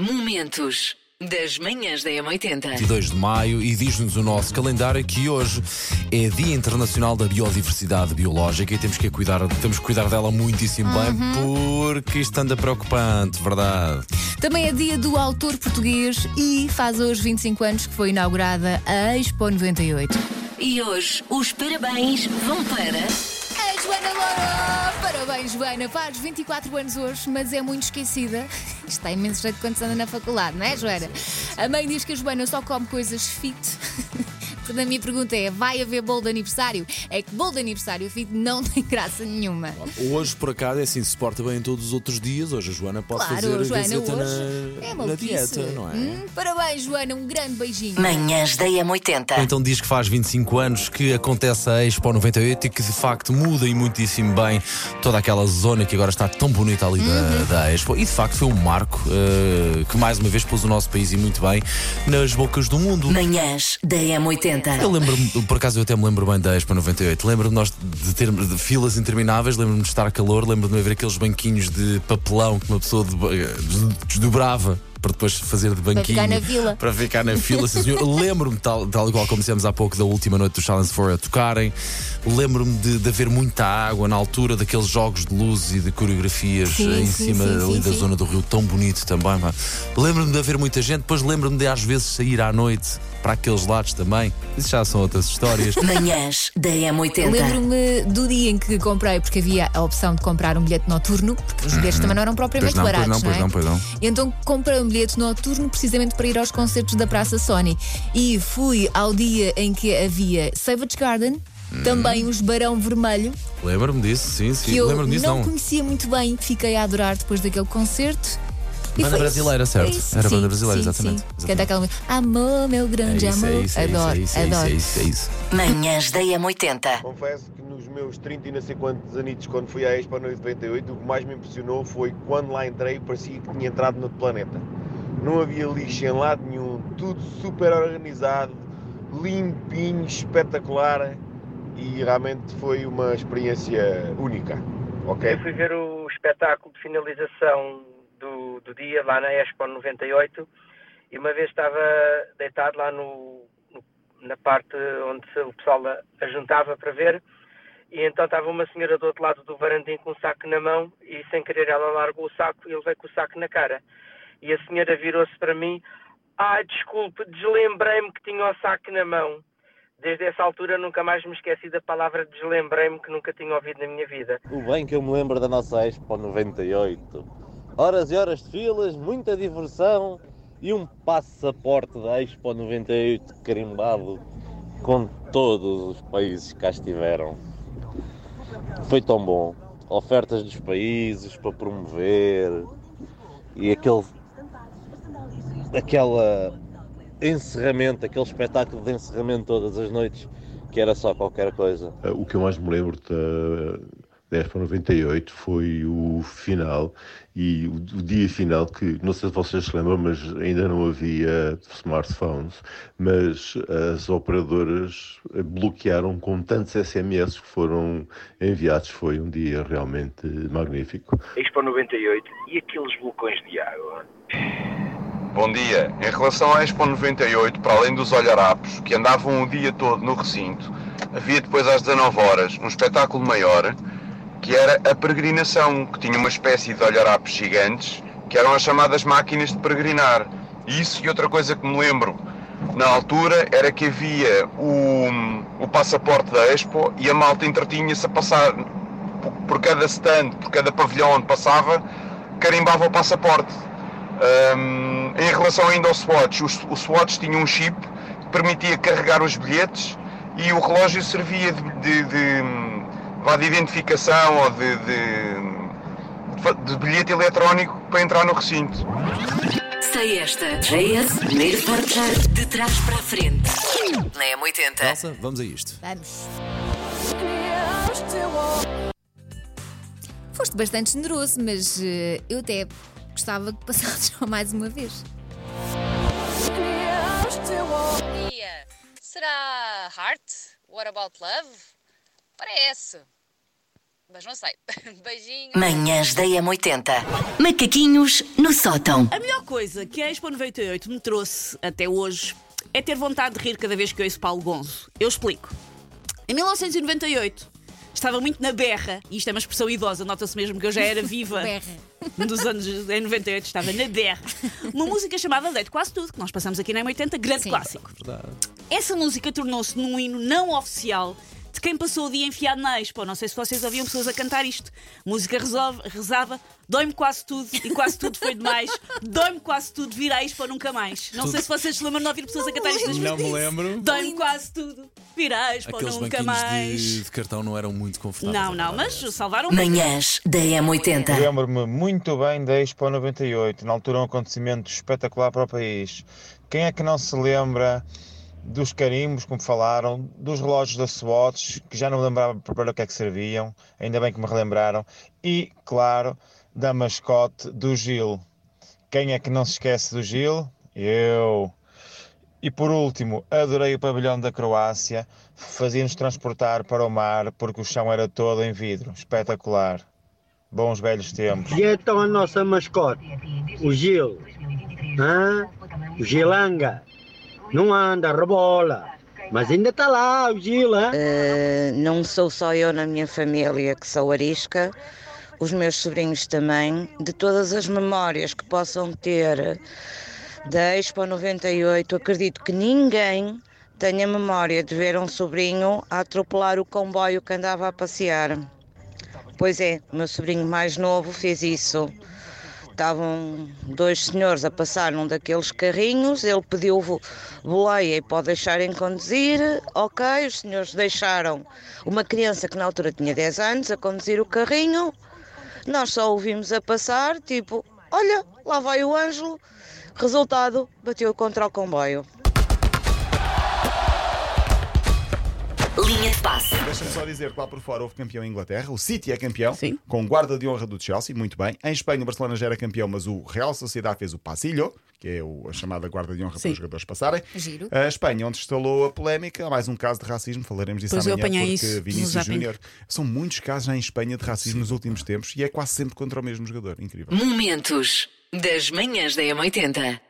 Momentos das manhãs da M80. 22 de maio e diz-nos o nosso calendário que hoje é Dia Internacional da Biodiversidade Biológica e temos que cuidar, temos que cuidar dela muitíssimo bem porque isto anda preocupante, verdade? Também é dia do autor português e faz hoje 25 anos que foi inaugurada a Expo 98. E hoje os parabéns vão para. A Joana Louro! Parabéns, Joana. Faz 24 anos hoje, mas é muito esquecida. Isto está imenso jeito quando se anda na faculdade, não é, Joana? A mãe diz que a Joana só come coisas fit. Portanto, a minha pergunta é: vai haver bolo de aniversário? É que bolo de aniversário fit não tem graça nenhuma. Hoje, por acaso, é assim, se porta bem em todos os outros dias. Hoje a Joana pode Claro, fazer Joana, gazeta hoje na, é na maluquice. dieta, não é? Hum, parabéns, Joana. Um grande beijinho. Manhãs da M80. Então diz que faz 25 anos que acontece a Expo 98 e que de facto muda e muitíssimo bem toda aquela zona que agora está tão bonita ali Uhum. da, da Expo. E de facto foi um marco eh, que mais uma vez pôs o nosso país e muito bem nas bocas do mundo. Manhãs da M80. Eu lembro-me, por acaso eu até me lembro bem da Expo 98. Lembro-me nós de ter de filas intermináveis, lembro-me de estar calor, lembro-me de haver aqueles banquinhos de papelão que uma pessoa de- desdobrava para depois fazer de banquinho. ficar na vila. Para ficar na fila, sim, senhor. Lembro-me, tal, tal igual como dissemos há pouco, da última noite do Challenge 4 a tocarem. Lembro-me de, de haver muita água na altura daqueles jogos de luzes e de coreografias Sim, em sim, cima sim, ali sim, da sim. zona do Rio, tão bonito também. Lembro-me de haver muita gente, depois lembro-me de às vezes sair à noite para aqueles lados também. Isso já são outras histórias. Manhãs da M80. Lembro-me do dia em que comprei, porque havia a opção de comprar um bilhete noturno, porque os bilhetes também não eram propriamente Pois não, pois baratos, não, pois é? não, pois não. E então comprei bilhete noturno precisamente para ir aos concertos da Praça Sony. E fui ao dia em que havia Savage Garden, também os Barão Vermelho, Lembro-me disso, sim, sim. que eu Lembro-me disso, não, não. conhecia muito bem, fiquei a adorar depois daquele concerto. E Banda foi brasileira, isso, certo? é isso. Era Sim, banda brasileira, sim, exatamente, Sim. exatamente. Canta aquela música, Amor, meu É grande isso, amor. é isso, é isso, adoro, é isso, é isso, adoro. é isso, é isso. Manhãs da M80. Confesso que nos meus 30 e não sei quantos anitos, quando fui à Expo 98, o que mais me impressionou foi quando lá entrei, parecia que tinha entrado no outro planeta. Não havia lixo em lado nenhum, tudo super organizado, limpinho, espetacular e realmente foi uma experiência única. Ok? Eu fui ver o espetáculo de finalização do, do dia lá na Expo 98 e uma vez estava deitado lá no, no- na parte onde o pessoal a, a juntava para ver e então estava uma senhora do outro lado do varandim com um saco na mão e sem querer ela largou o saco e ele veio com o saco na cara. E a senhora virou-se para mim, ah, desculpe, deslembrei-me que tinha o saco na mão. Desde essa altura nunca mais me esqueci da palavra deslembrei-me que nunca tinha ouvido na minha vida. O bem que eu me lembro da nossa Expo 98 horas e horas de filas, muita diversão e um passaporte da Expo 98 carimbado com todos os países que cá estiveram. Foi tão bom. Ofertas dos países para promover e aquele aquela encerramento, aquele espetáculo de encerramento todas as noites que era só qualquer coisa. O que eu mais me lembro de 10 para 98 foi o final e o, o, dia final que, não sei se vocês se lembram, mas ainda não havia smartphones, mas as operadoras bloquearam com tantos SMS que foram enviados, foi um dia realmente magnífico. Expo 98 e aqueles vulcões de água? Bom dia. Em relação à Expo 98, para além dos olharapos, que andavam o dia todo no recinto, havia depois às 19 horas um espetáculo maior que era a peregrinação, que tinha uma espécie de olharapos gigantes, que eram as chamadas máquinas de peregrinar. Isso e outra coisa que me lembro na altura era que havia o, o passaporte da Expo e a malta entretinha-se a passar por- por cada stand, por cada pavilhão onde passava, carimbava o passaporte. Hum, em relação ainda ao Swatch, os- o Swatch tinha um chip que permitia carregar os bilhetes e o relógio servia de, de, de, vá, de identificação ou de, de, de bilhete eletrónico para entrar no recinto. Sei esta. JS, primeiro forjar de trás para a frente. Na M80. Elsa, vamos a isto. Vamos. Foste bastante generoso, mas eh, eu até gostava que passasses só mais uma vez. dia. Será Heart? What About Love? Parece. Mas não sei. Beijinhos. Manhãs da M80. Macaquinhos no sótão. A melhor coisa que a Expo 98 me trouxe até hoje é ter vontade de rir cada vez que ouço Paulo Gonzo. Eu explico. Em 1998, estava muito na berra, e isto é uma expressão idosa, nota-se mesmo que eu já era viva Berra. nos anos em 98, estava na berra. Uma música chamada Deito Quase Tudo, que nós passamos aqui na M80, grande Sim. clássico. Essa música tornou-se num hino não oficial de quem passou o dia enfiado na Expo. Não sei se vocês ouviam pessoas a cantar isto. Música resolve, rezava, dói-me quase tudo e quase tudo foi demais. Dói-me quase tudo, vir à Expo nunca mais. Não sei se vocês se lembram de ouvir pessoas a cantar isto. nas Não me lembro. Dói-me quase tudo, vir à Expo Aqueles nunca banquinhos mais. de, de cartão não eram muito confortáveis. Não, não, mas salvaram Manhãs da M80. Lembro-me muito bem da Expo 98, na altura um acontecimento espetacular para o país. Quem é que não se lembra dos carimbos, como falaram, dos relógios da Swatch, que já não me lembrava para o que é que serviam, ainda bem que me relembraram, e, claro, da mascote do Gil. Quem é que não se esquece do Gil? Eu. E por último, adorei o pavilhão da Croácia, fazia-nos transportar para o mar porque o chão era todo em vidro, espetacular. Bons velhos tempos. E então a nossa mascote, o Gil, hã? o Gilanga, não anda, rebola, mas ainda está lá o? Eh, não sou só eu na minha família que sou arisca, os meus sobrinhos também, de todas as memórias que possam ter da Expo 98, acredito que ninguém tenha memória de ver um sobrinho a atropelar o comboio que andava a passear. Pois é, meu sobrinho mais novo fez isso. Estavam dois senhores a passar num daqueles carrinhos, ele pediu boleia e pode deixarem conduzir. Ok, os senhores deixaram uma criança que na altura tinha 10 anos a conduzir o carrinho. Nós só ouvimos a passar, tipo, olha, lá vai o Ângelo. Resultado, bateu contra o comboio. Deixa-me só dizer que lá por fora houve campeão em Inglaterra, o City é campeão, com guarda de honra do Chelsea, muito bem. Em Espanha o Barcelona já era campeão, mas o Real Sociedade fez o Passillo, que é o- a chamada guarda de honra para os jogadores passarem. Giro. A Espanha, onde instalou a polémica, há mais um caso de racismo, falaremos disso Pois eu amanhã, apanhei porque isso Vinícius. Júnior. São muitos casos já em Espanha de racismo nos últimos tempos e é quase sempre contra o mesmo jogador. Incrível. Momentos das manhãs da M80.